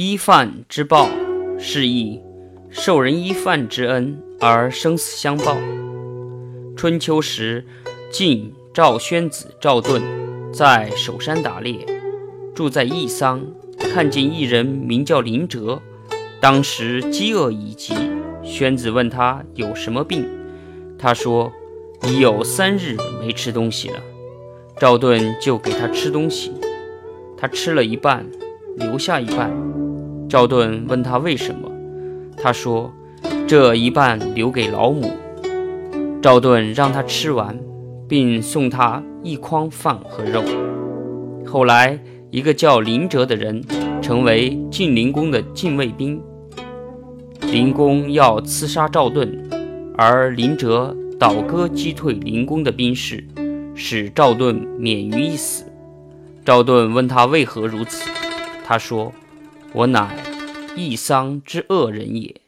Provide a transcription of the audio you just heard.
依犯之报，是以受人依犯之恩而生死相报。春秋时，晋赵宣子赵盾在守山打猎，住在义桑，看见一人名叫林哲，当时饥饿已极。宣子问他有什么病，他说已有三日没吃东西了。赵盾就给他吃东西，他吃了一半，留下一半。赵盾问他为什么，他说这一半留给老母。赵盾让他吃完，并送他一筐饭和肉。后来，一个叫林哲的人成为晋灵公的禁卫兵。灵公要刺杀赵盾，而林哲倒戈击退灵公的兵士，使赵盾免于一死。赵盾问他为何如此，他说：“我乃易桑之恶人也。”